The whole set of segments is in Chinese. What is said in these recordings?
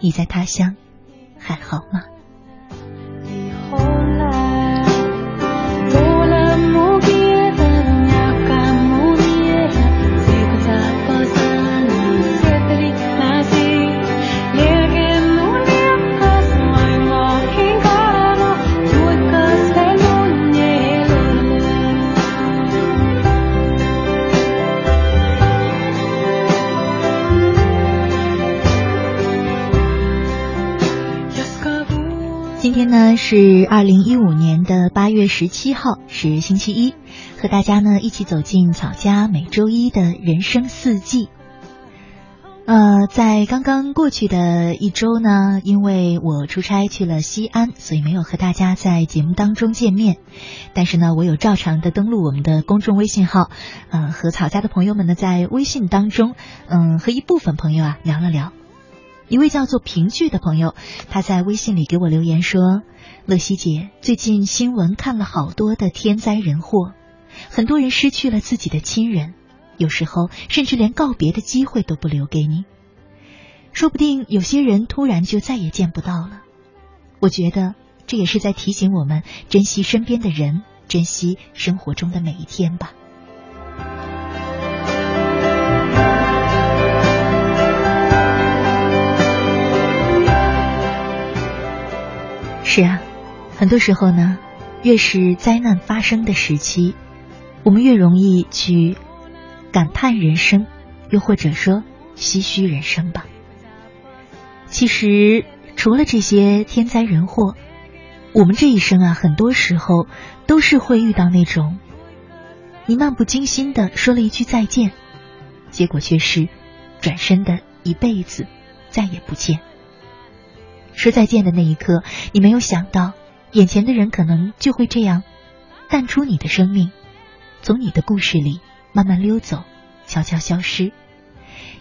你在他乡还好吗？天呢是二零一五年的八月十七号，是星期一，和大家呢一起走进草家每周一的人生四季。呃，在刚刚过去的一周呢，因为我出差去了西安，所以没有和大家在节目当中见面。但是呢，我有照常的登录我们的公众微信号，呃，和草家的朋友们呢在微信当中，嗯，和一部分朋友啊聊了聊。一位叫做平剧的朋友，他在微信里给我留言说：“乐西姐，最近新闻看了好多的天灾人祸，很多人失去了自己的亲人，有时候甚至连告别的机会都不留给你。说不定有些人突然就再也见不到了。我觉得这也是在提醒我们珍惜身边的人，珍惜生活中的每一天吧。”是啊，很多时候呢，越是灾难发生的时期，我们越容易去感叹人生，又或者说唏嘘人生吧。其实，除了这些天灾人祸，我们这一生啊，很多时候都是会遇到那种，你漫不经心的说了一句再见，结果却是转身的一辈子再也不见。说再见的那一刻，你没有想到，眼前的人可能就会这样淡出你的生命，从你的故事里慢慢溜走，悄悄消失。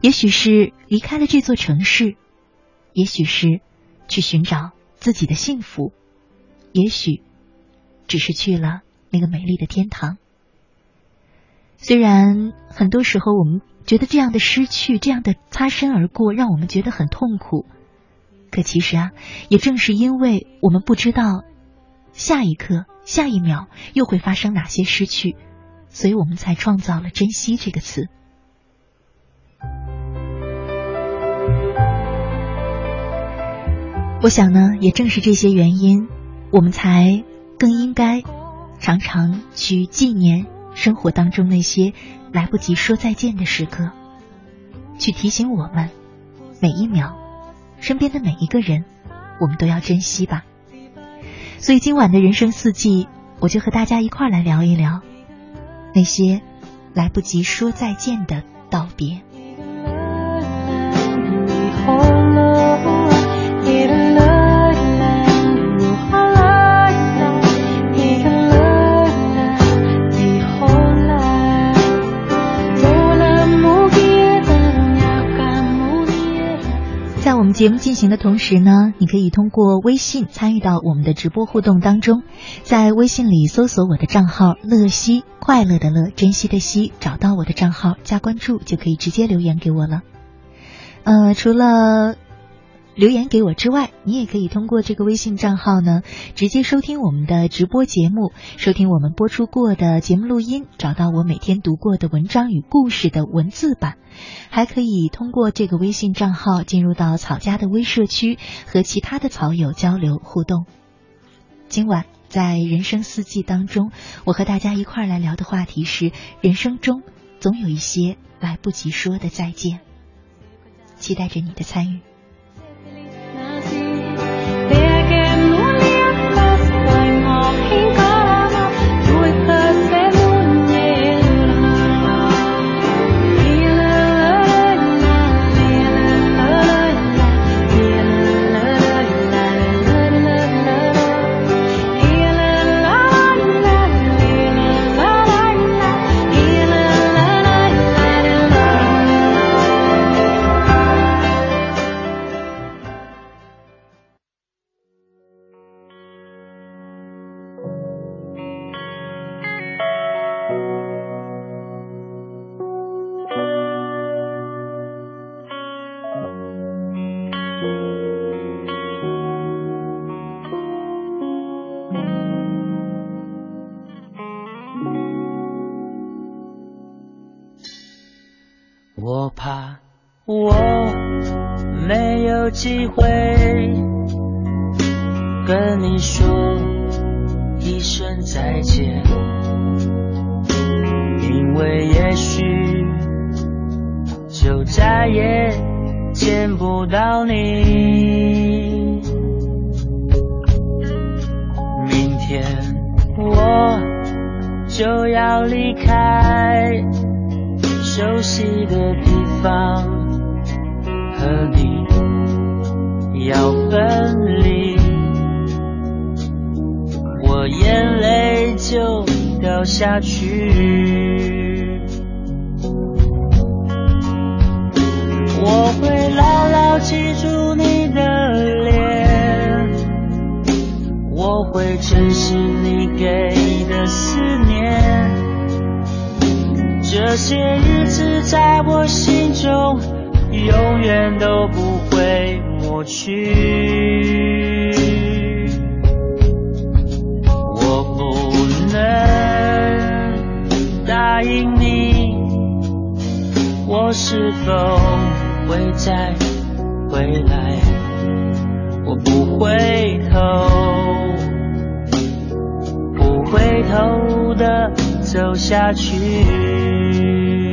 也许是离开了这座城市，也许是去寻找自己的幸福，也许只是去了那个美丽的天堂。虽然很多时候我们觉得这样的失去，这样的擦身而过，让我们觉得很痛苦。可其实啊，也正是因为我们不知道下一刻、下一秒又会发生哪些失去，所以我们才创造了“珍惜”这个词。我想呢，也正是这些原因，我们才更应该常常去纪念生活当中那些来不及说再见的时刻，去提醒我们每一秒。身边的每一个人，我们都要珍惜吧。所以今晚的人生四季，我就和大家一块来聊一聊那些来不及说再见的道别。我们节目进行的同时呢，你可以通过微信参与到我们的直播互动当中，在微信里搜索我的账号“乐西”，快乐的乐，珍惜的惜，找到我的账号加关注，就可以直接留言给我了。呃，除了。留言给我之外，你也可以通过这个微信账号呢，直接收听我们的直播节目，收听我们播出过的节目录音，找到我每天读过的文章与故事的文字版，还可以通过这个微信账号进入到草家的微社区，和其他的草友交流互动。今晚在人生四季当中，我和大家一块儿来聊的话题是：人生中总有一些来不及说的再见，期待着你的参与。机会我会珍惜你给的思念。这些日子在我心中永远都不会抹去。我不能答应你，我是否会再回来？我不回头，头的走下去。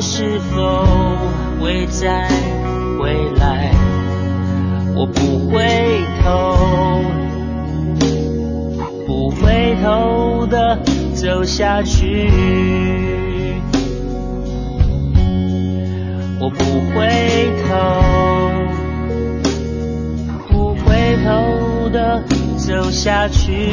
是否会再回来？我不回头，不回头的走下去。我不回头，不回头的走下去。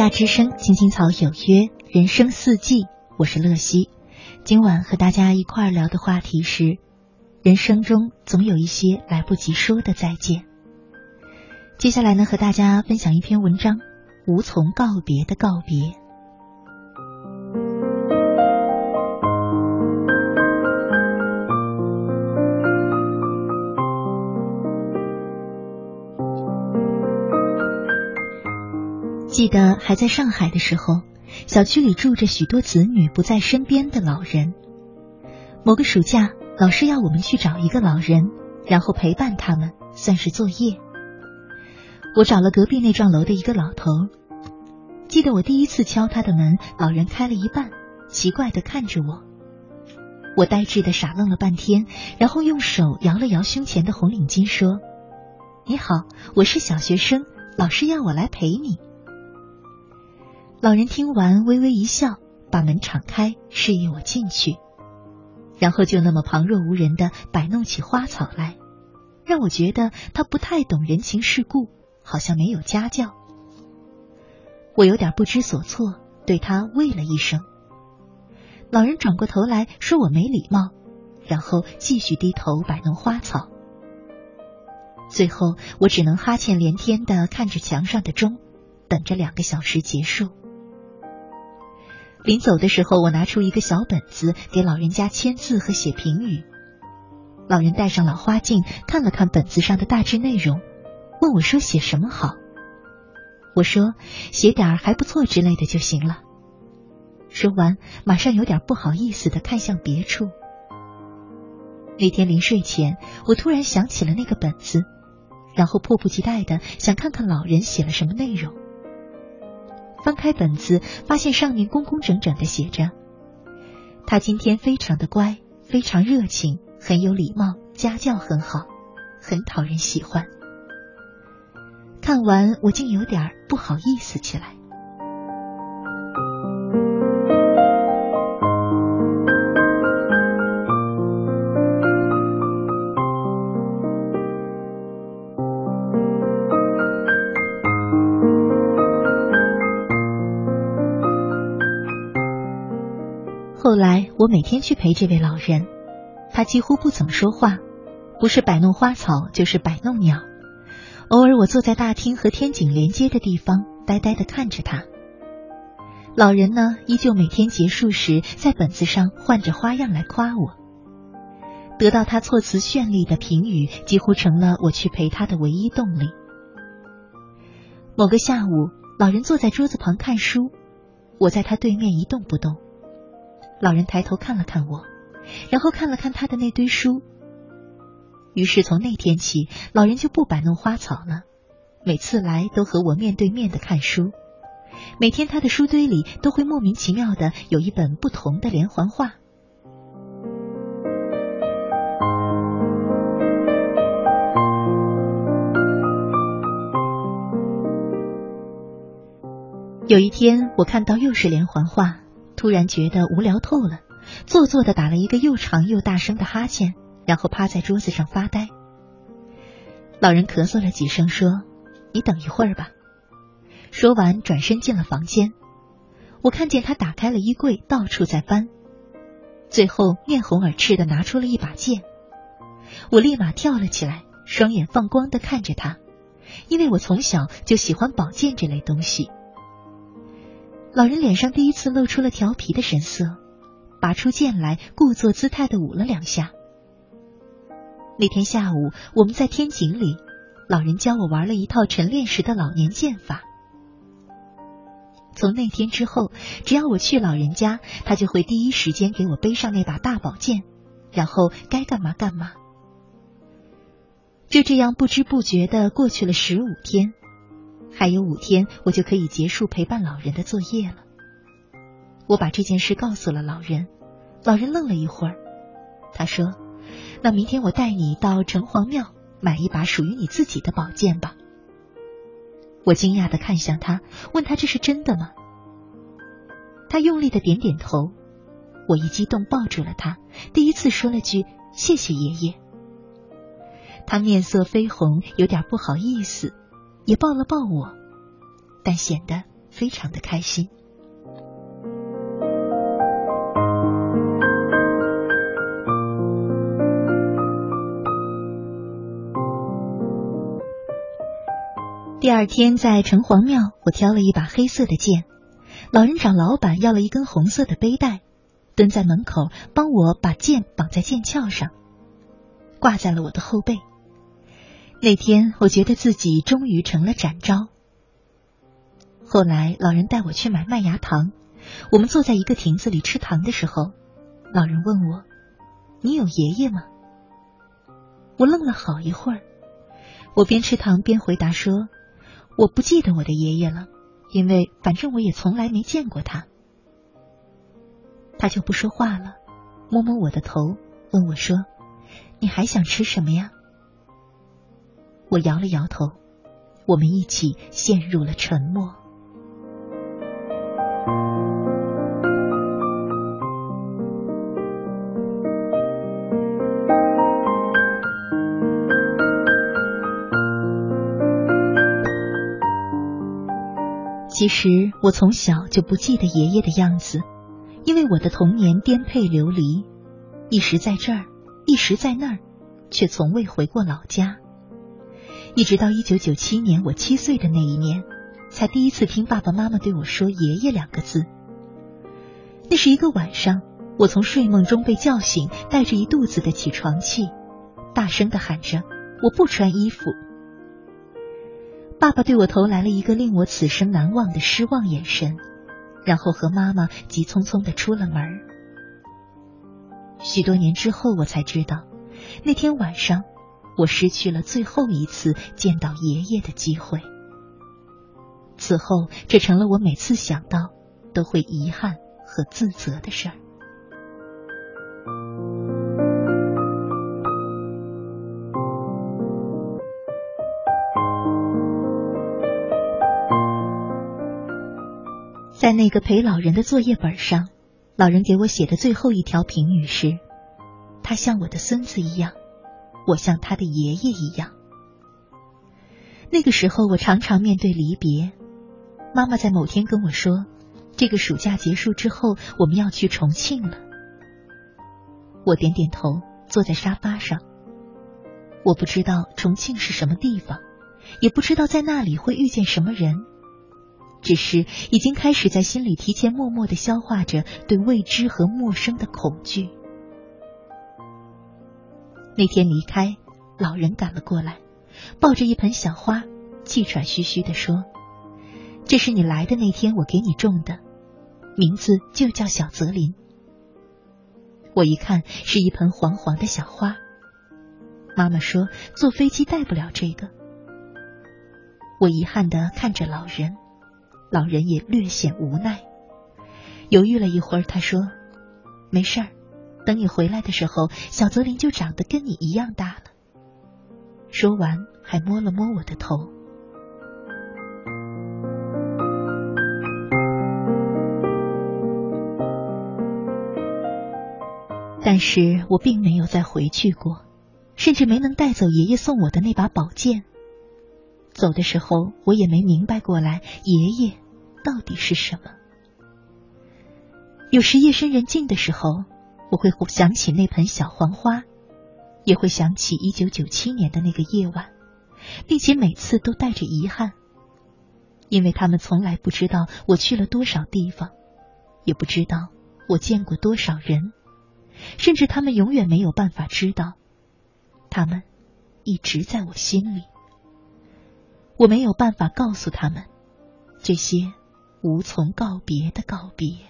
夏之声，青青草有约，人生四季，我是乐西。今晚和大家一块儿聊的话题是：人生中总有一些来不及说的再见。接下来呢，和大家分享一篇文章：无从告别的告别。记得还在上海的时候，小区里住着许多子女不在身边的老人。某个暑假，老师要我们去找一个老人，然后陪伴他们，算是作业。我找了隔壁那幢楼的一个老头。记得我第一次敲他的门，老人开了一半，奇怪的看着我。我呆滞的傻愣了半天，然后用手摇了摇胸前的红领巾，说：“你好，我是小学生，老师要我来陪你。”老人听完，微微一笑，把门敞开，示意我进去，然后就那么旁若无人的摆弄起花草来，让我觉得他不太懂人情世故，好像没有家教。我有点不知所措，对他喂了一声。老人转过头来说我没礼貌，然后继续低头摆弄花草。最后，我只能哈欠连天的看着墙上的钟，等着两个小时结束。临走的时候，我拿出一个小本子给老人家签字和写评语。老人戴上老花镜，看了看本子上的大致内容，问我说：“写什么好？”我说：“写点还不错之类的就行了。”说完，马上有点不好意思的看向别处。那天临睡前，我突然想起了那个本子，然后迫不及待的想看看老人写了什么内容。翻开本子，发现上面工工整整的写着：“他今天非常的乖，非常热情，很有礼貌，家教很好，很讨人喜欢。”看完，我竟有点不好意思起来。后来，我每天去陪这位老人，他几乎不怎么说话，不是摆弄花草，就是摆弄鸟。偶尔，我坐在大厅和天井连接的地方，呆呆的看着他。老人呢，依旧每天结束时在本子上换着花样来夸我。得到他措辞绚丽的评语，几乎成了我去陪他的唯一动力。某个下午，老人坐在桌子旁看书，我在他对面一动不动。老人抬头看了看我，然后看了看他的那堆书。于是从那天起，老人就不摆弄花草了，每次来都和我面对面的看书。每天他的书堆里都会莫名其妙的有一本不同的连环画。有一天，我看到又是连环画。突然觉得无聊透了，做作的打了一个又长又大声的哈欠，然后趴在桌子上发呆。老人咳嗽了几声，说：“你等一会儿吧。”说完，转身进了房间。我看见他打开了衣柜，到处在翻，最后面红耳赤的拿出了一把剑。我立马跳了起来，双眼放光的看着他，因为我从小就喜欢宝剑这类东西。老人脸上第一次露出了调皮的神色，拔出剑来，故作姿态的舞了两下。那天下午，我们在天井里，老人教我玩了一套晨练时的老年剑法。从那天之后，只要我去老人家，他就会第一时间给我背上那把大宝剑，然后该干嘛干嘛。就这样不知不觉的过去了十五天。还有五天，我就可以结束陪伴老人的作业了。我把这件事告诉了老人，老人愣了一会儿，他说：“那明天我带你到城隍庙买一把属于你自己的宝剑吧。”我惊讶的看向他，问他这是真的吗？他用力的点点头。我一激动抱住了他，第一次说了句“谢谢爷爷”。他面色绯红，有点不好意思。也抱了抱我，但显得非常的开心。第二天在城隍庙，我挑了一把黑色的剑。老人找老板要了一根红色的背带，蹲在门口帮我把剑绑在剑鞘上，挂在了我的后背。那天我觉得自己终于成了展昭。后来老人带我去买麦芽糖，我们坐在一个亭子里吃糖的时候，老人问我：“你有爷爷吗？”我愣了好一会儿，我边吃糖边回答说。我不记得我的爷爷了，因为反正我也从来没见过他。他就不说话了，摸摸我的头，问我说：“你还想吃什么呀？”我摇了摇头，我们一起陷入了沉默。其实我从小就不记得爷爷的样子，因为我的童年颠沛流离，一时在这儿，一时在那儿，却从未回过老家。一直到一九九七年我七岁的那一年，才第一次听爸爸妈妈对我说“爷爷”两个字。那是一个晚上，我从睡梦中被叫醒，带着一肚子的起床气，大声的喊着：“我不穿衣服。”爸爸对我投来了一个令我此生难忘的失望眼神，然后和妈妈急匆匆的出了门。许多年之后，我才知道，那天晚上我失去了最后一次见到爷爷的机会。此后，这成了我每次想到都会遗憾和自责的事儿。在那个陪老人的作业本上，老人给我写的最后一条评语是：“他像我的孙子一样，我像他的爷爷一样。”那个时候，我常常面对离别。妈妈在某天跟我说：“这个暑假结束之后，我们要去重庆了。”我点点头，坐在沙发上。我不知道重庆是什么地方，也不知道在那里会遇见什么人。只是已经开始在心里提前默默的消化着对未知和陌生的恐惧。那天离开，老人赶了过来，抱着一盆小花，气喘吁吁的说：“这是你来的那天我给你种的，名字就叫小泽林。”我一看是一盆黄黄的小花，妈妈说坐飞机带不了这个。我遗憾的看着老人。老人也略显无奈，犹豫了一会儿，他说：“没事儿，等你回来的时候，小泽林就长得跟你一样大了。”说完，还摸了摸我的头。但是我并没有再回去过，甚至没能带走爷爷送我的那把宝剑。走的时候，我也没明白过来，爷爷到底是什么。有时夜深人静的时候，我会想起那盆小黄花，也会想起一九九七年的那个夜晚，并且每次都带着遗憾，因为他们从来不知道我去了多少地方，也不知道我见过多少人，甚至他们永远没有办法知道，他们一直在我心里。我没有办法告诉他们这些无从告别的告别。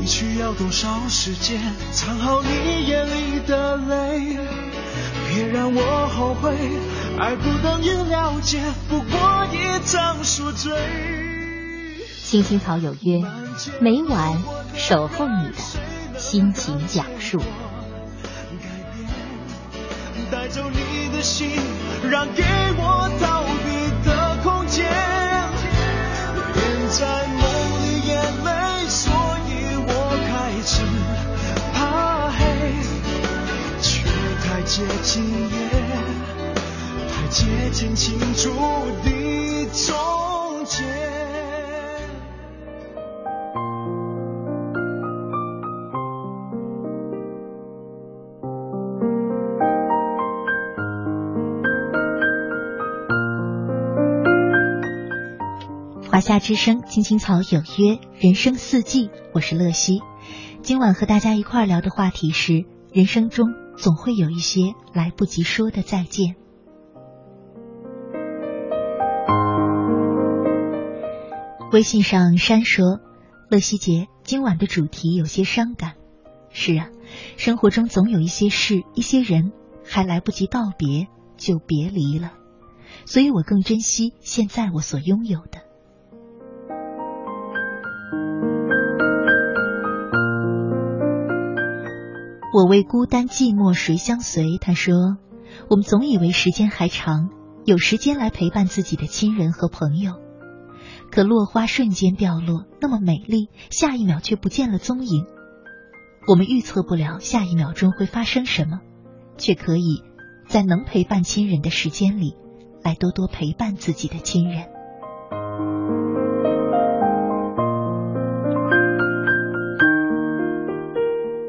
你需要多少时间藏好你眼里的泪？别让我后悔，爱不等于了解，不过一场宿醉。青青草有约，每晚守候你的心情讲述。带走你的心，让给我逃避接近夜，太接近清楚的终结。华夏之声，青青草有约，人生四季，我是乐西。今晚和大家一块聊的话题是：人生中总会有一些来不及说的再见。微信上山说：“乐西姐，今晚的主题有些伤感。是啊，生活中总有一些事、一些人，还来不及道别就别离了，所以我更珍惜现在我所拥有的。”我为孤单寂寞谁相随？他说：“我们总以为时间还长，有时间来陪伴自己的亲人和朋友。可落花瞬间掉落，那么美丽，下一秒却不见了踪影。我们预测不了下一秒钟会发生什么，却可以在能陪伴亲人的时间里，来多多陪伴自己的亲人。”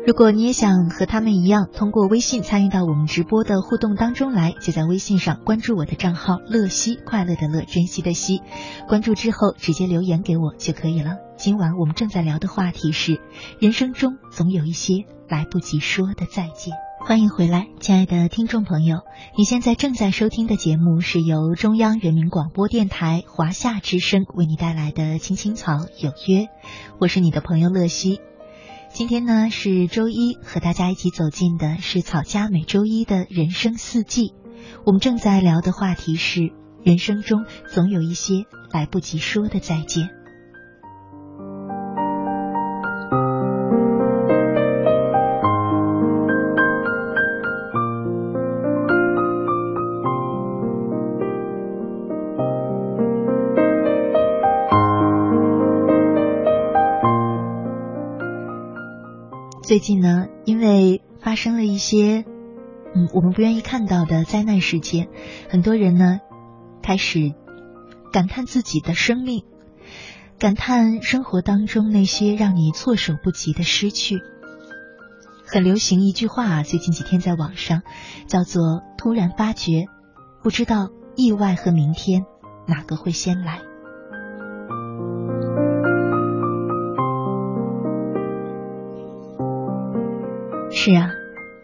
如果你也想和他们一样，通过微信参与到我们直播的互动当中来，就在微信上关注我的账号“乐西”，快乐的乐，珍惜的惜。关注之后直接留言给我就可以了。今晚我们正在聊的话题是：人生中总有一些来不及说的再见。欢迎回来，亲爱的听众朋友，你现在正在收听的节目是由中央人民广播电台华夏之声为你带来的《青青草有约》，我是你的朋友乐西。今天呢是周一，和大家一起走进的是草家每周一的人生四季。我们正在聊的话题是：人生中总有一些来不及说的再见。最近呢，因为发生了一些嗯我们不愿意看到的灾难事件，很多人呢开始感叹自己的生命，感叹生活当中那些让你措手不及的失去。很流行一句话啊，最近几天在网上叫做“突然发觉，不知道意外和明天哪个会先来”。是啊，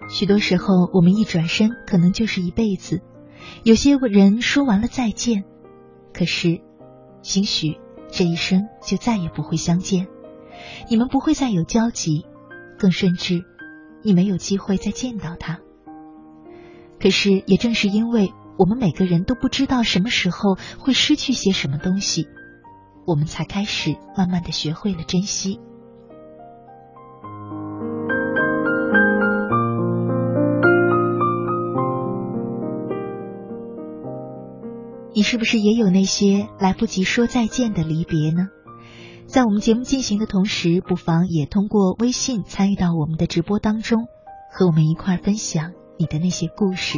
许多时候我们一转身，可能就是一辈子。有些人说完了再见，可是，兴许这一生就再也不会相见。你们不会再有交集，更甚至，你没有机会再见到他。可是，也正是因为我们每个人都不知道什么时候会失去些什么东西，我们才开始慢慢的学会了珍惜。你是不是也有那些来不及说再见的离别呢？在我们节目进行的同时，不妨也通过微信参与到我们的直播当中，和我们一块分享你的那些故事。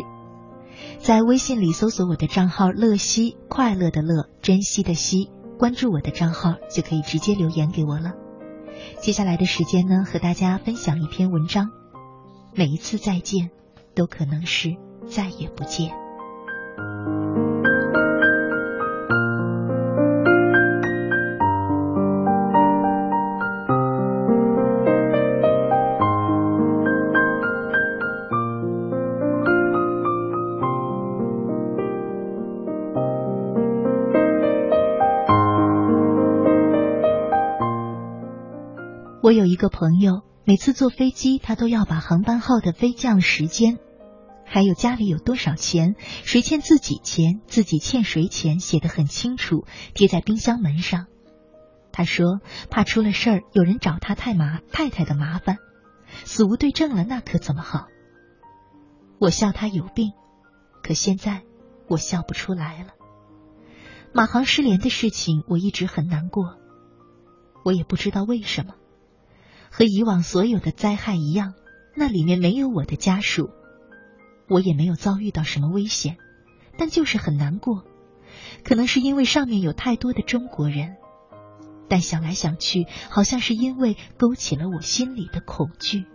在微信里搜索我的账号“乐西”，快乐的乐，珍惜的惜，关注我的账号就可以直接留言给我了。接下来的时间呢，和大家分享一篇文章，每一次再见，都可能是再也不见。我有一个朋友，每次坐飞机，他都要把航班号的飞降时间，还有家里有多少钱，谁欠自己钱，自己欠谁钱，写得很清楚，贴在冰箱门上。他说怕出了事儿，有人找他太麻太太的麻烦，死无对证了，那可怎么好？我笑他有病，可现在我笑不出来了。马航失联的事情，我一直很难过，我也不知道为什么。和以往所有的灾害一样，那里面没有我的家属，我也没有遭遇到什么危险，但就是很难过。可能是因为上面有太多的中国人，但想来想去，好像是因为勾起了我心里的恐惧。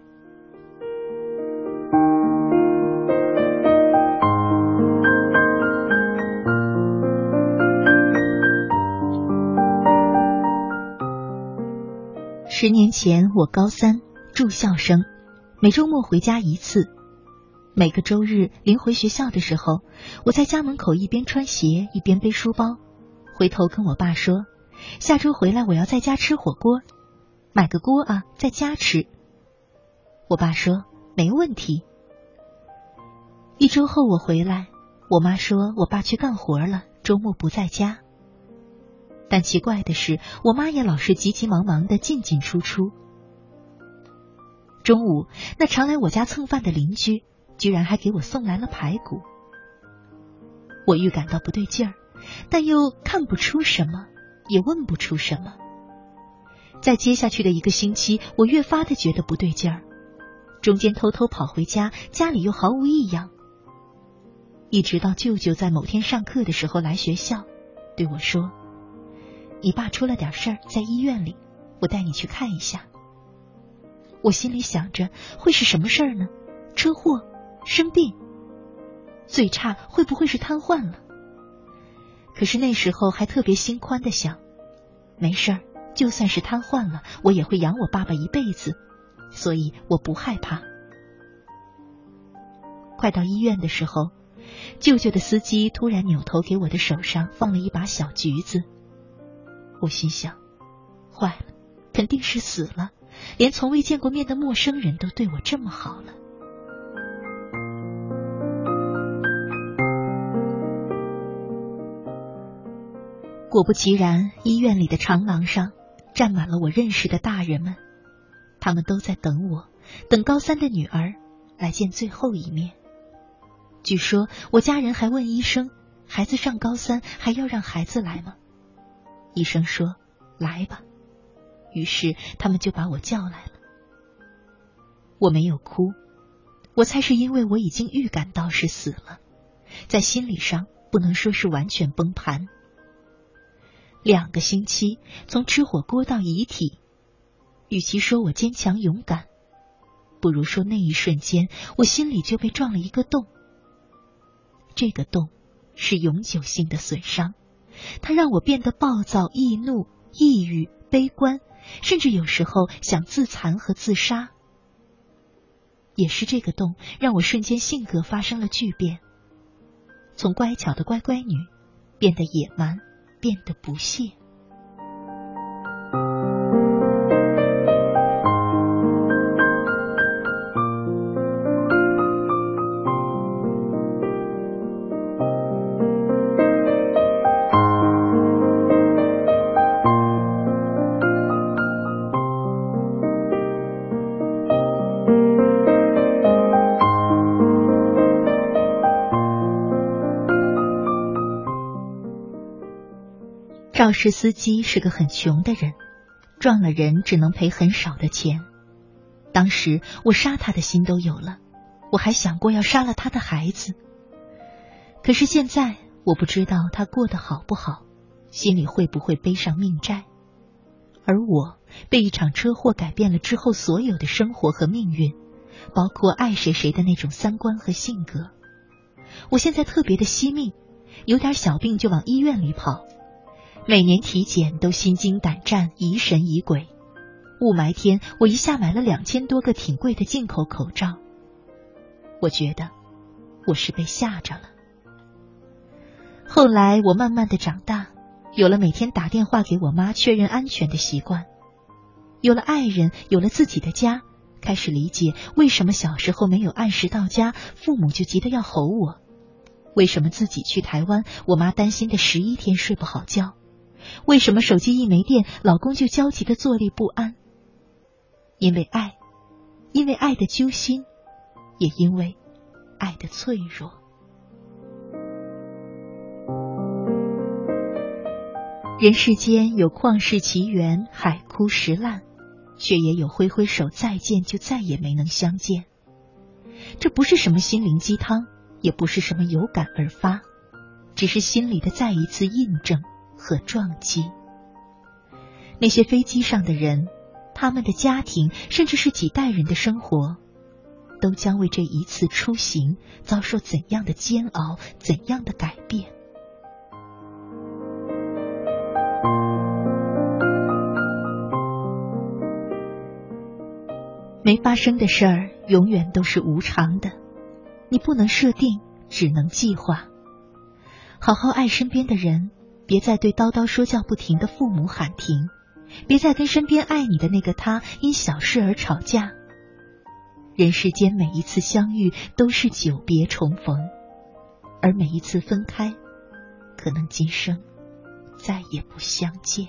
十年前，我高三住校生，每周末回家一次。每个周日临回学校的时候，我在家门口一边穿鞋一边背书包，回头跟我爸说：“下周回来我要在家吃火锅，买个锅啊，在家吃。”我爸说：“没问题。”一周后我回来，我妈说我爸去干活了，周末不在家。但奇怪的是，我妈也老是急急忙忙的进进出出。中午，那常来我家蹭饭的邻居，居然还给我送来了排骨。我预感到不对劲儿，但又看不出什么，也问不出什么。在接下去的一个星期，我越发的觉得不对劲儿，中间偷偷跑回家，家里又毫无异样。一直到舅舅在某天上课的时候来学校，对我说。你爸出了点事儿，在医院里，我带你去看一下。我心里想着，会是什么事儿呢？车祸、生病，最差会不会是瘫痪了？可是那时候还特别心宽的想，没事儿，就算是瘫痪了，我也会养我爸爸一辈子，所以我不害怕。快到医院的时候，舅舅的司机突然扭头给我的手上放了一把小橘子。我心想，坏了，肯定是死了。连从未见过面的陌生人都对我这么好了。果不其然，医院里的长廊上站满了我认识的大人们，他们都在等我，等高三的女儿来见最后一面。据说我家人还问医生：“孩子上高三，还要让孩子来吗？”医生说：“来吧。”于是他们就把我叫来了。我没有哭，我猜是因为我已经预感到是死了，在心理上不能说是完全崩盘。两个星期，从吃火锅到遗体，与其说我坚强勇敢，不如说那一瞬间我心里就被撞了一个洞。这个洞是永久性的损伤。它让我变得暴躁、易怒、抑郁、悲观，甚至有时候想自残和自杀。也是这个洞，让我瞬间性格发生了巨变，从乖巧的乖乖女变得野蛮，变得不屑。是司机是个很穷的人，撞了人只能赔很少的钱。当时我杀他的心都有了，我还想过要杀了他的孩子。可是现在我不知道他过得好不好，心里会不会背上命债。而我被一场车祸改变了之后所有的生活和命运，包括爱谁谁的那种三观和性格。我现在特别的惜命，有点小病就往医院里跑，每年体检都心惊胆战、疑神疑鬼。雾霾天，我一下买了两千多个挺贵的进口口罩。我觉得我是被吓着了。后来我慢慢的长大，有了每天打电话给我妈确认安全的习惯，有了爱人，有了自己的家，开始理解为什么小时候没有按时到家，父母就急得要吼我；为什么自己去台湾，我妈担心的十一天睡不好觉；为什么手机一没电，老公就焦急的坐立不安。因为爱，因为爱的揪心，也因为爱的脆弱。人世间有旷世奇缘，海枯石烂，却也有挥挥手再见就再也没能相见。这不是什么心灵鸡汤，也不是什么有感而发，只是心里的再一次印证和撞击。那些飞机上的人。他们的家庭，甚至是几代人的生活，都将为这一次出行遭受怎样的煎熬，怎样的改变？没发生的事儿，永远都是无常的。你不能设定，只能计划。好好爱身边的人，别再对叨叨说教不停的父母喊停。别再跟身边爱你的那个他因小事而吵架。人世间每一次相遇都是久别重逢，而每一次分开，可能今生再也不相见。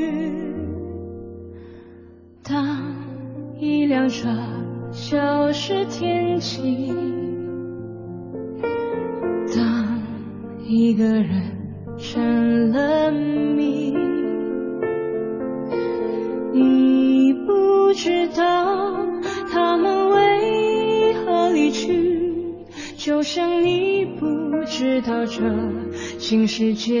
心当一个人成了谜，你不知道他们为何离去，就像你不知道这新世界。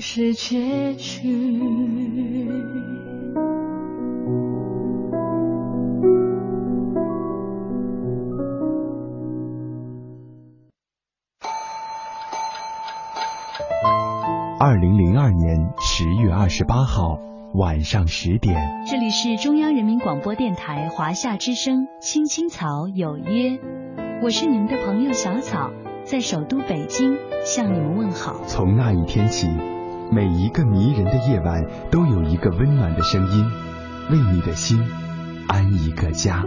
是结局。二零零二年十月二十八号晚上十点，这里是中央人民广播电台华夏之声《青青草有约》，我是你们的朋友小草，在首都北京向你们问好。从那一天起。每一个迷人的夜晚，都有一个温暖的声音，为你的心安一个家。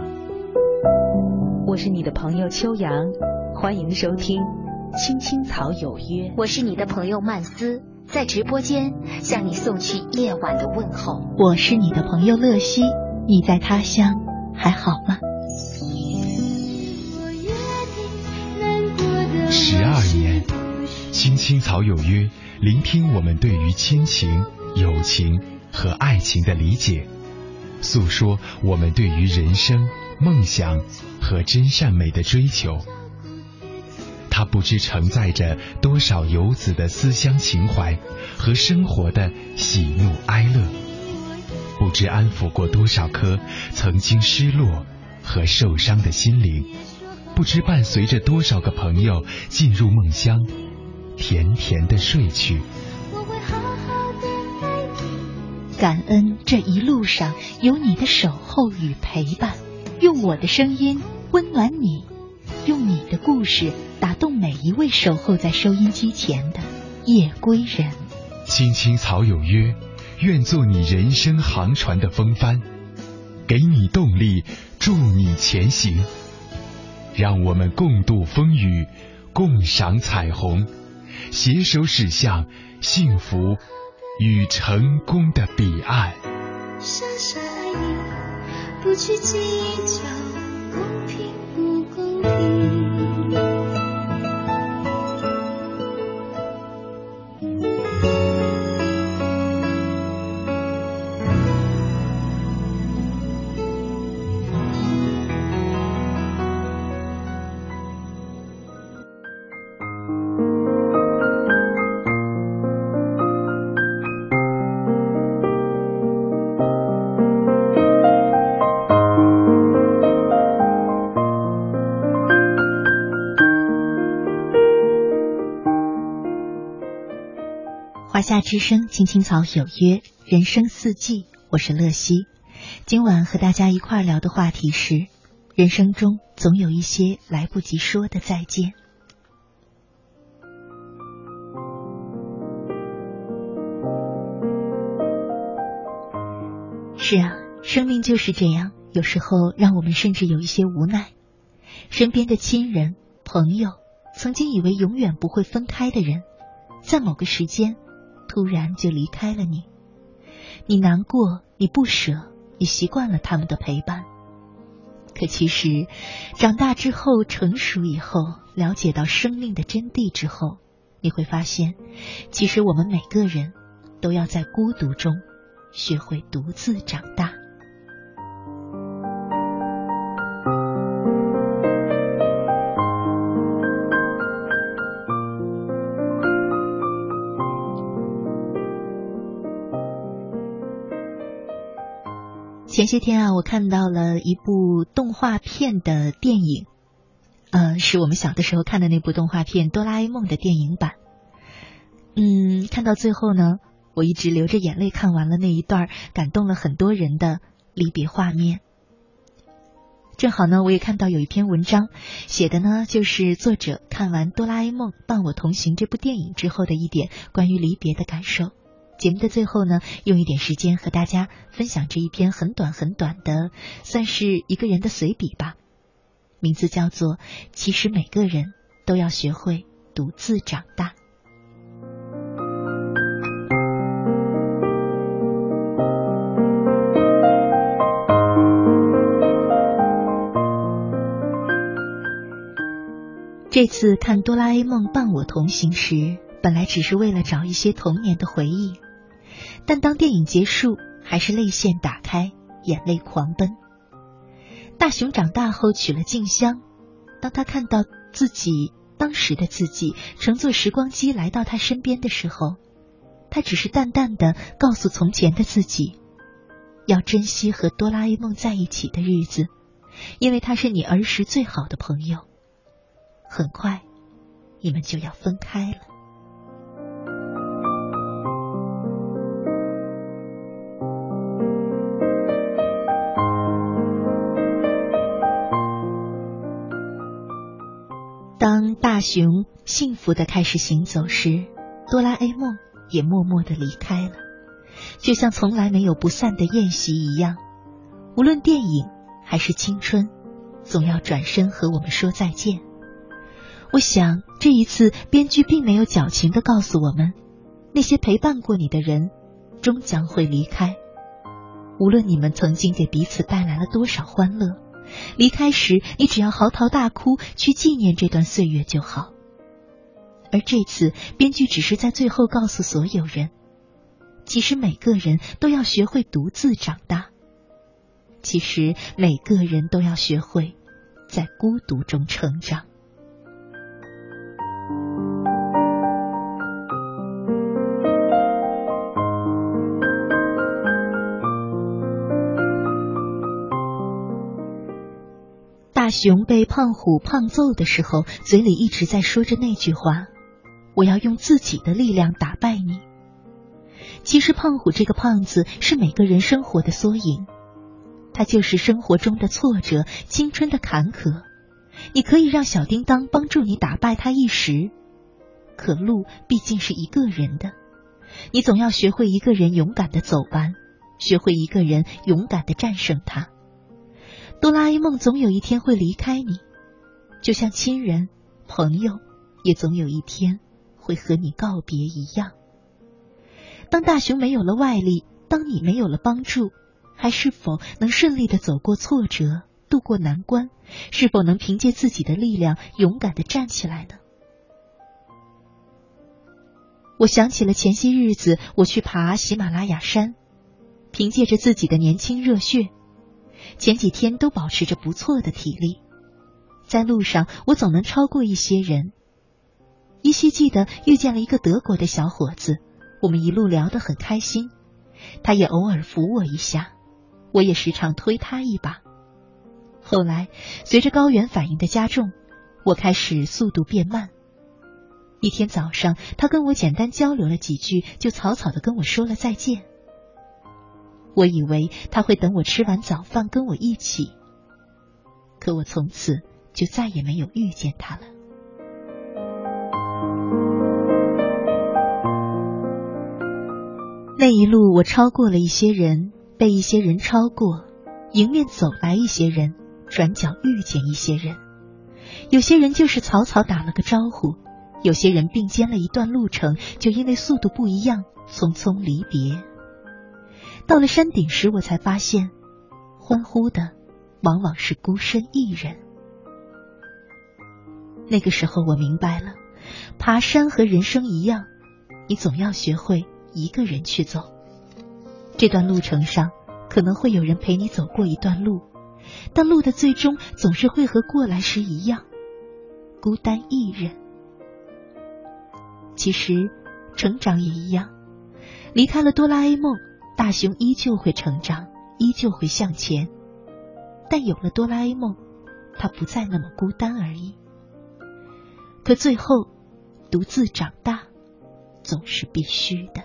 我是你的朋友秋阳，欢迎收听《青青草有约》。我是你的朋友曼斯，在直播间向你送去夜晚的问候。我是你的朋友乐西，你在他乡还好吗？十二年，《青青草有约》。聆听我们对于亲情、友情和爱情的理解，诉说我们对于人生、梦想和真善美的追求。它不知承载着多少游子的思乡情怀和生活的喜怒哀乐，不知安抚过多少颗曾经失落和受伤的心灵，不知伴随着多少个朋友进入梦乡。甜甜的睡去。感恩这一路上有你的守候与陪伴，用我的声音温暖你，用你的故事打动每一位守候在收音机前的夜归人。青青草有约，愿做你人生航船的风帆，给你动力，助你前行。让我们共度风雨，共赏彩虹。携手驶向幸福与成功的彼岸。傻傻爱你，不去计较公平夏之声，青青草有约，人生四季，我是乐西。今晚和大家一块聊的话题是：人生中总有一些来不及说的再见。是啊，生命就是这样，有时候让我们甚至有一些无奈。身边的亲人、朋友，曾经以为永远不会分开的人，在某个时间。突然就离开了你，你难过，你不舍，你习惯了他们的陪伴。可其实，长大之后，成熟以后，了解到生命的真谛之后，你会发现，其实我们每个人都要在孤独中学会独自长大。前些天啊，我看到了一部动画片的电影，呃，是我们小的时候看的那部动画片《哆啦 A 梦》的电影版。嗯，看到最后呢，我一直流着眼泪看完了那一段感动了很多人的离别画面。正好呢，我也看到有一篇文章写的呢，就是作者看完《哆啦 A 梦伴我同行》这部电影之后的一点关于离别的感受。节目的最后呢用一点时间和大家分享这一篇很短很短的算是一个人的随笔吧。名字叫做其实每个人都要学会独自长大。这次看哆啦 a 梦伴我同行时本来只是为了找一些童年的回忆但当电影结束，还是泪腺打开，眼泪狂奔。大雄长大后娶了静香，当他看到自己当时的自己乘坐时光机来到他身边的时候，他只是淡淡的告诉从前的自己，要珍惜和哆啦 A 梦在一起的日子，因为他是你儿时最好的朋友。很快，你们就要分开了。大雄幸福的开始行走时，哆啦 A 梦也默默的离开了，就像从来没有不散的宴席一样。无论电影还是青春，总要转身和我们说再见。我想这一次，编剧并没有矫情的告诉我们，那些陪伴过你的人，终将会离开。无论你们曾经给彼此带来了多少欢乐。离开时，你只要嚎啕大哭，去纪念这段岁月就好。而这次，编剧只是在最后告诉所有人：，其实每个人都要学会独自长大。其实每个人都要学会在孤独中成长。大熊被胖虎胖揍的时候，嘴里一直在说着那句话：“我要用自己的力量打败你。”其实，胖虎这个胖子是每个人生活的缩影，他就是生活中的挫折、青春的坎坷。你可以让小叮当帮助你打败他一时，可路毕竟是一个人的，你总要学会一个人勇敢的走完，学会一个人勇敢的战胜他。哆啦 A 梦总有一天会离开你，就像亲人、朋友也总有一天会和你告别一样。当大雄没有了外力，当你没有了帮助，还是否能顺利的走过挫折，渡过难关？是否能凭借自己的力量勇敢的站起来呢？我想起了前些日子我去爬喜马拉雅山，凭借着自己的年轻热血。前几天都保持着不错的体力，在路上我总能超过一些人。依稀记得遇见了一个德国的小伙子，我们一路聊得很开心，他也偶尔扶我一下，我也时常推他一把。后来随着高原反应的加重，我开始速度变慢。一天早上，他跟我简单交流了几句，就草草的跟我说了再见。我以为他会等我吃完早饭跟我一起，可我从此就再也没有遇见他了。那一路我超过了一些人，被一些人超过，迎面走来一些人，转角遇见一些人。有些人就是草草打了个招呼，有些人并肩了一段路程，就因为速度不一样，匆匆离别。到了山顶时，我才发现，欢呼的往往是孤身一人。那个时候，我明白了，爬山和人生一样，你总要学会一个人去走。这段路程上，可能会有人陪你走过一段路，但路的最终总是会和过来时一样，孤单一人。其实，成长也一样，离开了哆啦 A 梦。大雄依旧会成长，依旧会向前，但有了哆啦 A 梦，他不再那么孤单而已。可最后，独自长大，总是必须的。